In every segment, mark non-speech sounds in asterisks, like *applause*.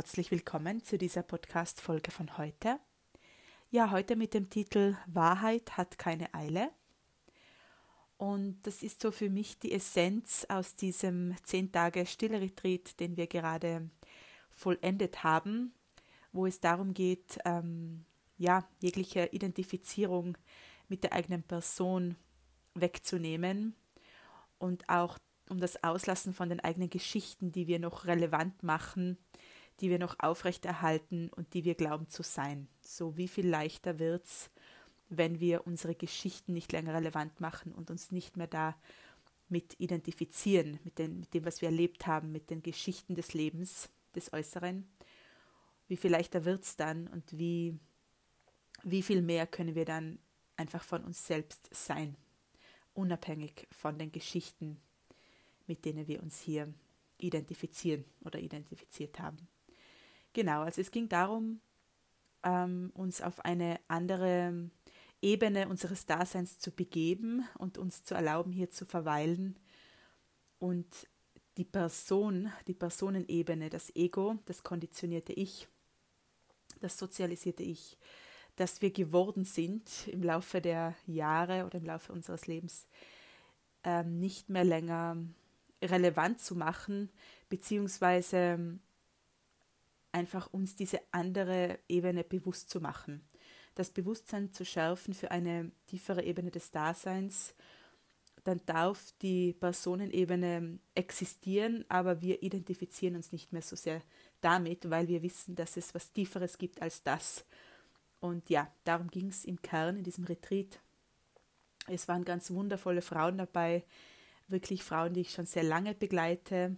herzlich willkommen zu dieser Podcast-Folge von heute. Ja, heute mit dem Titel Wahrheit hat keine Eile. Und das ist so für mich die Essenz aus diesem 10 Tage Stille Retreat, den wir gerade vollendet haben, wo es darum geht, ähm, ja, jegliche Identifizierung mit der eigenen Person wegzunehmen und auch um das Auslassen von den eigenen Geschichten, die wir noch relevant machen, die wir noch aufrechterhalten und die wir glauben zu sein. So wie viel leichter wird es, wenn wir unsere Geschichten nicht länger relevant machen und uns nicht mehr da mit identifizieren, mit, den, mit dem, was wir erlebt haben, mit den Geschichten des Lebens, des Äußeren. Wie viel leichter wird es dann und wie, wie viel mehr können wir dann einfach von uns selbst sein, unabhängig von den Geschichten, mit denen wir uns hier identifizieren oder identifiziert haben. Genau, also es ging darum, ähm, uns auf eine andere Ebene unseres Daseins zu begeben und uns zu erlauben, hier zu verweilen. Und die Person, die Personenebene, das Ego, das konditionierte Ich, das sozialisierte Ich, das wir geworden sind im Laufe der Jahre oder im Laufe unseres Lebens, ähm, nicht mehr länger relevant zu machen, beziehungsweise einfach uns diese andere Ebene bewusst zu machen. Das Bewusstsein zu schärfen für eine tiefere Ebene des Daseins, dann darf die Personenebene existieren, aber wir identifizieren uns nicht mehr so sehr damit, weil wir wissen, dass es was Tieferes gibt als das. Und ja, darum ging es im Kern in diesem Retreat. Es waren ganz wundervolle Frauen dabei, wirklich Frauen, die ich schon sehr lange begleite,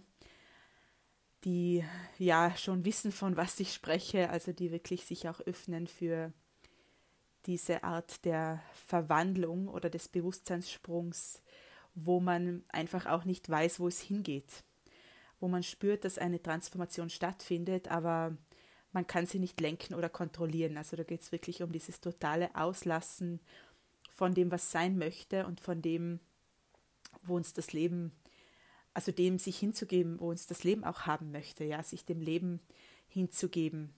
die ja schon wissen, von was ich spreche, also die wirklich sich auch öffnen für diese Art der Verwandlung oder des Bewusstseinssprungs, wo man einfach auch nicht weiß, wo es hingeht, wo man spürt, dass eine Transformation stattfindet, aber man kann sie nicht lenken oder kontrollieren. Also da geht es wirklich um dieses totale Auslassen von dem, was sein möchte und von dem, wo uns das Leben, also dem sich hinzugeben, wo uns das Leben auch haben möchte, ja, sich dem Leben hinzugeben.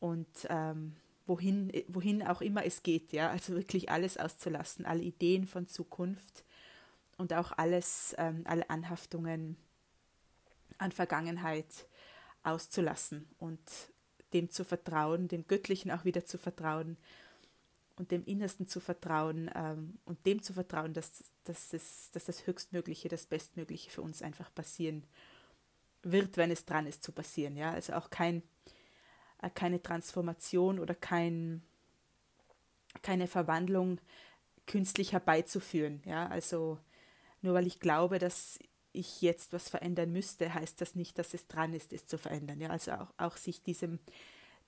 Und ähm, wohin, wohin auch immer es geht, ja, also wirklich alles auszulassen, alle Ideen von Zukunft und auch alles, ähm, alle Anhaftungen an Vergangenheit auszulassen und dem zu vertrauen, dem Göttlichen auch wieder zu vertrauen, und dem Innersten zu vertrauen ähm, und dem zu vertrauen, dass, dass, es, dass das Höchstmögliche, das Bestmögliche für uns einfach passieren wird, wenn es dran ist zu passieren. Ja? Also auch kein, äh, keine Transformation oder kein, keine Verwandlung künstlich herbeizuführen. Ja? Also nur weil ich glaube, dass ich jetzt was verändern müsste, heißt das nicht, dass es dran ist, es zu verändern. Ja? Also auch, auch sich diesem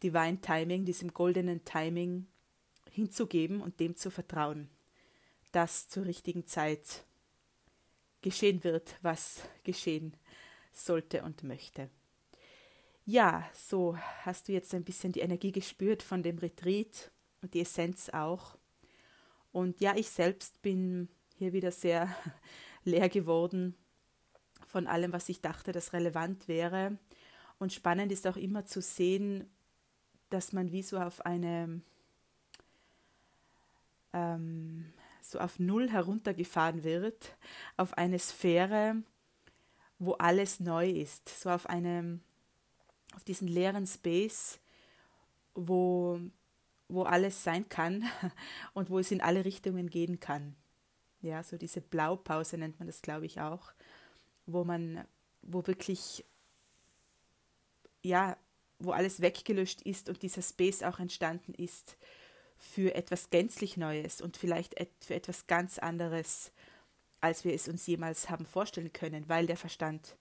Divine Timing, diesem goldenen Timing hinzugeben und dem zu vertrauen, dass zur richtigen Zeit geschehen wird, was geschehen sollte und möchte. Ja, so hast du jetzt ein bisschen die Energie gespürt von dem Retreat und die Essenz auch. Und ja, ich selbst bin hier wieder sehr *laughs* leer geworden von allem, was ich dachte, das relevant wäre. Und spannend ist auch immer zu sehen, dass man wie so auf eine ähm, so auf Null heruntergefahren wird, auf eine Sphäre, wo alles neu ist, so auf einem, auf diesen leeren Space, wo, wo alles sein kann *laughs* und wo es in alle Richtungen gehen kann. Ja, so diese Blaupause nennt man das, glaube ich, auch, wo man, wo wirklich, ja, wo alles weggelöscht ist und dieser Space auch entstanden ist, für etwas gänzlich Neues und vielleicht für etwas ganz anderes, als wir es uns jemals haben vorstellen können, weil der Verstand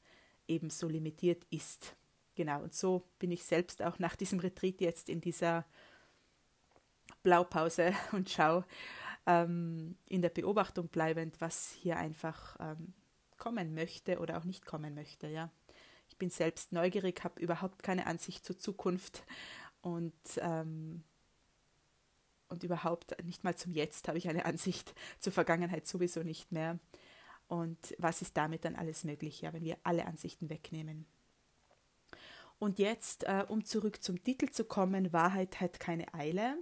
eben so limitiert ist. Genau, und so bin ich selbst auch nach diesem Retreat jetzt in dieser Blaupause *laughs* und schau ähm, in der Beobachtung bleibend, was hier einfach ähm, kommen möchte oder auch nicht kommen möchte. Ja, ich bin selbst neugierig, habe überhaupt keine Ansicht zur Zukunft und ähm, und überhaupt nicht mal zum Jetzt habe ich eine *laughs* Ansicht, zur Vergangenheit sowieso nicht mehr. Und was ist damit dann alles möglich, ja, wenn wir alle Ansichten wegnehmen? Und jetzt, äh, um zurück zum Titel zu kommen, Wahrheit hat keine Eile.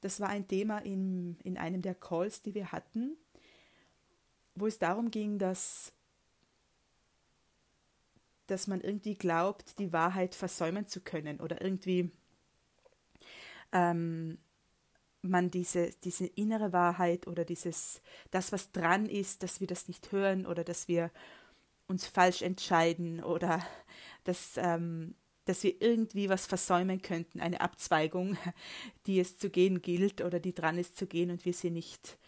Das war ein Thema in, in einem der Calls, die wir hatten, wo es darum ging, dass, dass man irgendwie glaubt, die Wahrheit versäumen zu können oder irgendwie ähm, man diese, diese innere Wahrheit oder dieses, das, was dran ist, dass wir das nicht hören oder dass wir uns falsch entscheiden oder dass, ähm, dass wir irgendwie was versäumen könnten, eine Abzweigung, die es zu gehen gilt oder die dran ist zu gehen und wir sie nicht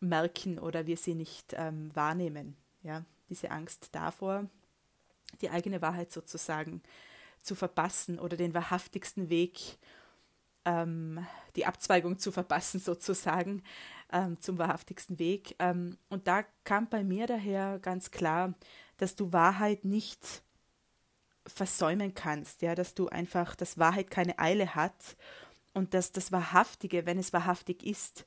merken oder wir sie nicht ähm, wahrnehmen. Ja, diese Angst davor, die eigene Wahrheit sozusagen zu verpassen oder den wahrhaftigsten Weg, ähm, die Abzweigung zu verpassen *laughs* sozusagen ähm, zum wahrhaftigsten Weg. Ähm, und da kam bei mir daher ganz klar, dass du Wahrheit nicht versäumen kannst, ja, dass du einfach, dass Wahrheit keine Eile hat und dass das Wahrhaftige, wenn es wahrhaftig ist,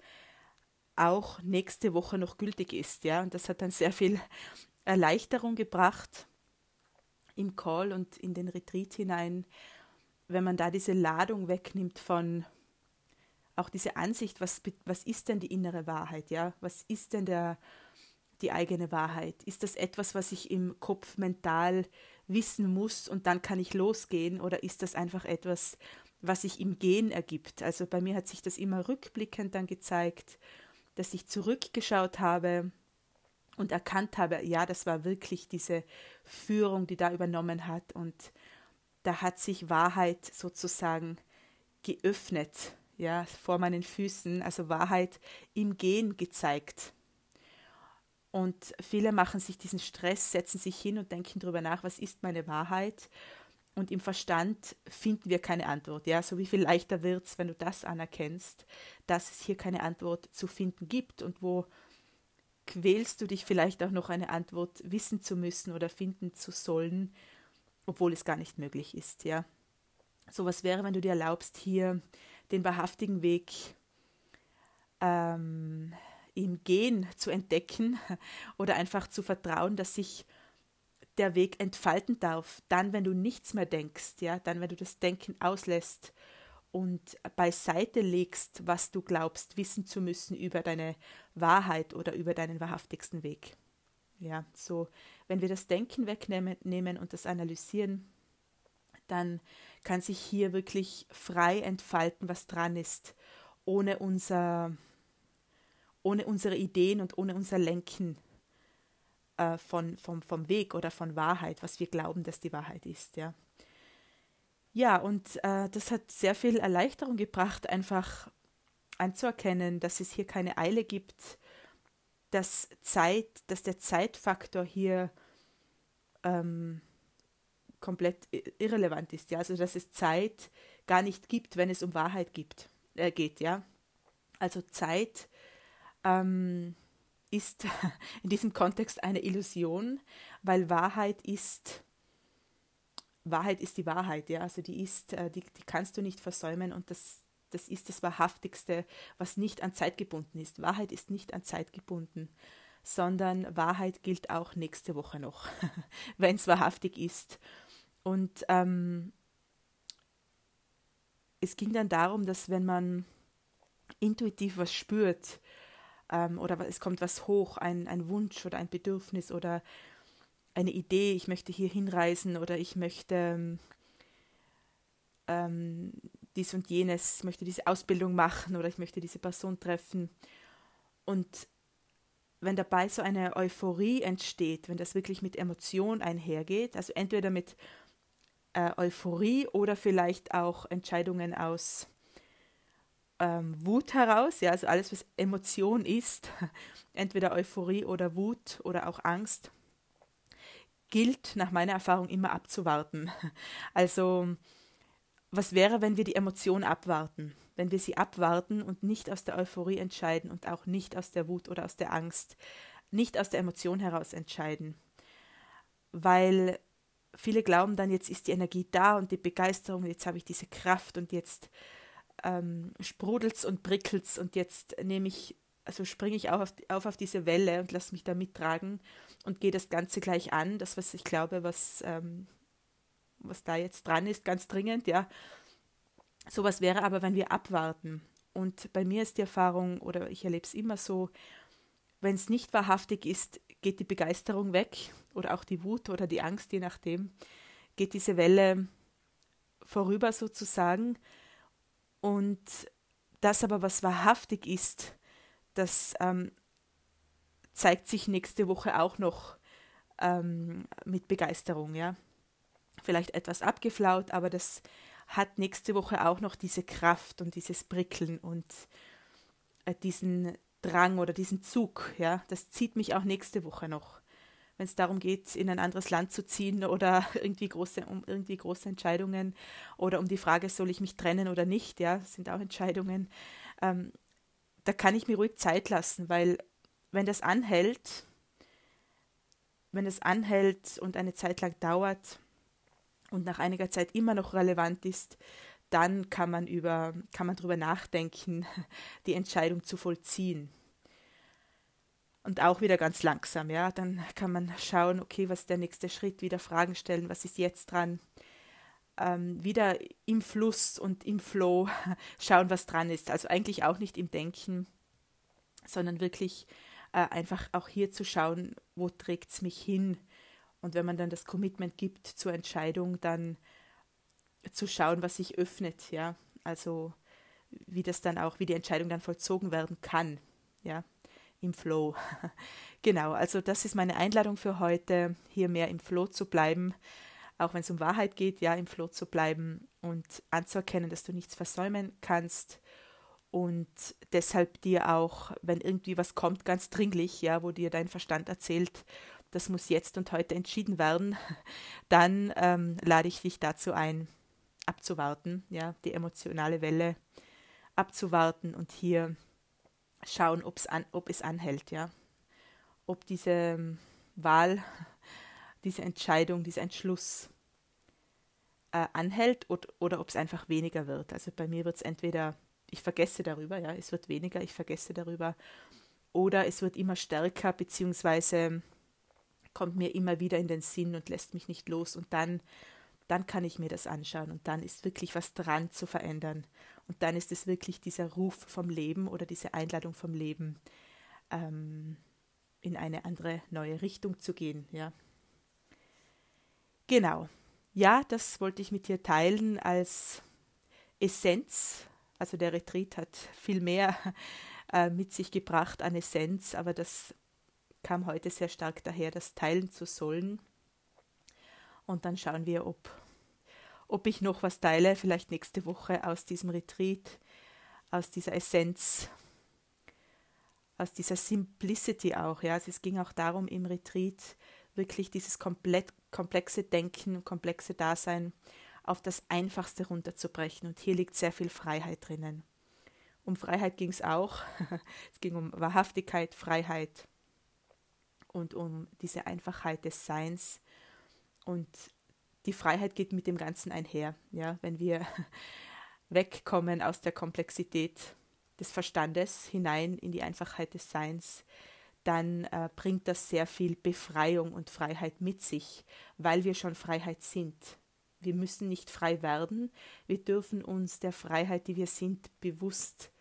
auch nächste Woche noch gültig ist, ja. Und das hat dann sehr viel Erleichterung gebracht im Call und in den Retreat hinein, wenn man da diese Ladung wegnimmt von auch diese Ansicht, was, was ist denn die innere Wahrheit, ja? Was ist denn der, die eigene Wahrheit? Ist das etwas, was ich im Kopf mental wissen muss und dann kann ich losgehen oder ist das einfach etwas, was sich im Gehen ergibt? Also bei mir hat sich das immer rückblickend dann gezeigt, dass ich zurückgeschaut habe und erkannt habe, ja, das war wirklich diese Führung, die da übernommen hat und da hat sich Wahrheit sozusagen geöffnet, ja, vor meinen Füßen, also Wahrheit im Gehen gezeigt. Und viele machen sich diesen Stress, setzen sich hin und denken darüber nach, was ist meine Wahrheit? Und im Verstand finden wir keine Antwort. Ja, so wie viel leichter wird es, wenn du das anerkennst, dass es hier keine Antwort zu finden gibt und wo quälst du dich vielleicht auch noch eine Antwort wissen zu müssen oder finden zu sollen, obwohl es gar nicht möglich ist. Ja, so was wäre, wenn du dir erlaubst, hier den wahrhaftigen Weg ähm, im Gehen zu entdecken *laughs* oder einfach zu vertrauen, dass sich der Weg entfalten darf, dann, wenn du nichts mehr denkst, ja, dann, wenn du das Denken auslässt und beiseite legst, was du glaubst, wissen zu müssen über deine Wahrheit oder über deinen wahrhaftigsten Weg. Ja, so, wenn wir das Denken wegnehmen und das analysieren, dann kann sich hier wirklich frei entfalten, was dran ist, ohne unser ohne unsere Ideen und ohne unser Lenken äh, von, vom, vom Weg oder von Wahrheit, was wir glauben, dass die Wahrheit ist. Ja, ja und äh, das hat sehr viel Erleichterung gebracht, einfach anzuerkennen, dass es hier keine Eile gibt, dass Zeit, dass der Zeitfaktor hier ähm, komplett irrelevant ist, ja, also dass es Zeit gar nicht gibt, wenn es um Wahrheit gibt, äh, geht, ja. Also Zeit ähm, ist *laughs* in diesem Kontext eine Illusion, weil Wahrheit ist Wahrheit ist die Wahrheit, ja, also die ist, äh, die, die kannst du nicht versäumen und das, das ist das Wahrhaftigste, was nicht an Zeit gebunden ist. Wahrheit ist nicht an Zeit gebunden, sondern Wahrheit gilt auch nächste Woche noch, *laughs* wenn es wahrhaftig ist. Und ähm, es ging dann darum, dass wenn man intuitiv was spürt, ähm, oder es kommt was hoch, ein, ein Wunsch oder ein Bedürfnis oder eine Idee, ich möchte hier hinreisen oder ich möchte ähm, dies und jenes, ich möchte diese Ausbildung machen oder ich möchte diese Person treffen. Und wenn dabei so eine Euphorie entsteht, wenn das wirklich mit Emotion einhergeht, also entweder mit äh, Euphorie oder vielleicht auch Entscheidungen aus ähm, Wut heraus, ja, also alles, was Emotion ist, *laughs* entweder Euphorie oder Wut oder auch Angst, gilt nach meiner Erfahrung immer abzuwarten. *laughs* Also, was wäre, wenn wir die Emotion abwarten? Wenn wir sie abwarten und nicht aus der Euphorie entscheiden und auch nicht aus der Wut oder aus der Angst, nicht aus der Emotion heraus entscheiden. Weil viele glauben dann, jetzt ist die Energie da und die Begeisterung, jetzt habe ich diese Kraft und jetzt ähm, sprudelt's und prickelt's und jetzt nehme ich, also springe ich auf, auf, auf diese Welle und lasse mich da mittragen und gehe das Ganze gleich an. Das, was ich glaube, was, ähm, was da jetzt dran ist, ganz dringend, ja. Sowas wäre aber, wenn wir abwarten. Und bei mir ist die Erfahrung, oder ich erlebe es immer so, wenn es nicht wahrhaftig ist, geht die Begeisterung weg oder auch die Wut oder die Angst, je nachdem, geht diese Welle vorüber sozusagen. Und das aber, was wahrhaftig ist, das ähm, zeigt sich nächste Woche auch noch ähm, mit Begeisterung, ja. Vielleicht etwas abgeflaut, aber das hat nächste Woche auch noch diese Kraft und dieses Prickeln und äh, diesen Drang oder diesen Zug, ja. Das zieht mich auch nächste Woche noch wenn es darum geht, in ein anderes Land zu ziehen oder *laughs* irgendwie große, um irgendwie große Entscheidungen oder um die Frage, soll ich mich trennen oder nicht, ja, sind auch Entscheidungen. Ähm, da kann ich mir ruhig Zeit lassen, weil wenn das anhält, wenn es anhält und eine Zeit lang dauert und nach einiger Zeit immer noch relevant ist, dann kann man über kann man darüber nachdenken, *laughs* die Entscheidung zu vollziehen und auch wieder ganz langsam, ja. Dann kann man schauen, okay, was ist der nächste Schritt, wieder Fragen stellen, was ist jetzt dran, ähm, wieder im Fluss und im Flow *laughs* schauen, was dran ist. Also eigentlich auch nicht im Denken, sondern wirklich äh, einfach auch hier zu schauen, wo trägt es mich hin. Und wenn man dann das Commitment gibt zur Entscheidung, dann zu schauen, was sich öffnet, ja. Also wie das dann auch, wie die Entscheidung dann vollzogen werden kann, ja im Flow. *laughs* genau, also das ist meine Einladung für heute, hier mehr im Flow zu bleiben, auch wenn es um Wahrheit geht, ja, im Flow zu bleiben und anzuerkennen, dass du nichts versäumen kannst und deshalb dir auch, wenn irgendwie was kommt, ganz dringlich, ja, wo dir dein Verstand erzählt, das muss jetzt und heute entschieden werden, *laughs* dann ähm, lade ich dich dazu ein, abzuwarten, ja, die emotionale Welle abzuwarten und hier schauen, ob's an, ob es anhält, ja. Ob diese ähm, Wahl, *laughs* diese Entscheidung, dieser Entschluss äh, anhält oder, oder ob es einfach weniger wird. Also bei mir wird es entweder, ich vergesse darüber, ja, es wird weniger, ich vergesse darüber, oder es wird immer stärker, beziehungsweise kommt mir immer wieder in den Sinn und lässt mich nicht los und dann dann kann ich mir das anschauen und dann ist wirklich was dran zu verändern. Und dann ist es wirklich dieser Ruf vom Leben oder diese Einladung vom Leben, ähm, in eine andere neue Richtung zu gehen. Ja. Genau. Ja, das wollte ich mit dir teilen als Essenz. Also der Retreat hat viel mehr äh, mit sich gebracht an Essenz, aber das kam heute sehr stark daher, das teilen zu sollen. Und dann schauen wir, ob, ob ich noch was teile, vielleicht nächste Woche aus diesem Retreat, aus dieser Essenz, aus dieser Simplicity auch. Ja. Also es ging auch darum, im Retreat wirklich dieses komplett komplexe Denken, komplexe Dasein auf das Einfachste runterzubrechen. Und hier liegt sehr viel Freiheit drinnen. Um Freiheit ging es auch. *laughs* es ging um Wahrhaftigkeit, Freiheit und um diese Einfachheit des Seins und die Freiheit geht mit dem Ganzen einher. Ja, wenn wir *laughs* wegkommen aus der Komplexität des Verstandes hinein in die Einfachheit des Seins, dann äh, bringt das sehr viel Befreiung und Freiheit mit sich, weil wir schon Freiheit sind. Wir müssen nicht frei werden, wir dürfen uns der Freiheit, die wir sind, bewusst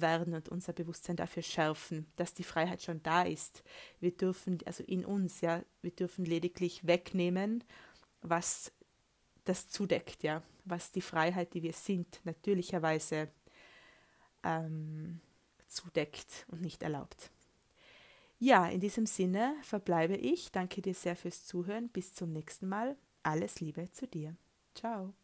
werden und unser Bewusstsein dafür schärfen, dass die Freiheit schon da ist. Wir dürfen, also in uns, ja, wir dürfen lediglich wegnehmen, was das zudeckt, ja, was die Freiheit, die wir sind, natürlicherweise ähm, zudeckt und nicht erlaubt. Ja, in diesem Sinne verbleibe ich. Danke dir sehr fürs Zuhören. Bis zum nächsten Mal. Alles Liebe zu dir. Ciao.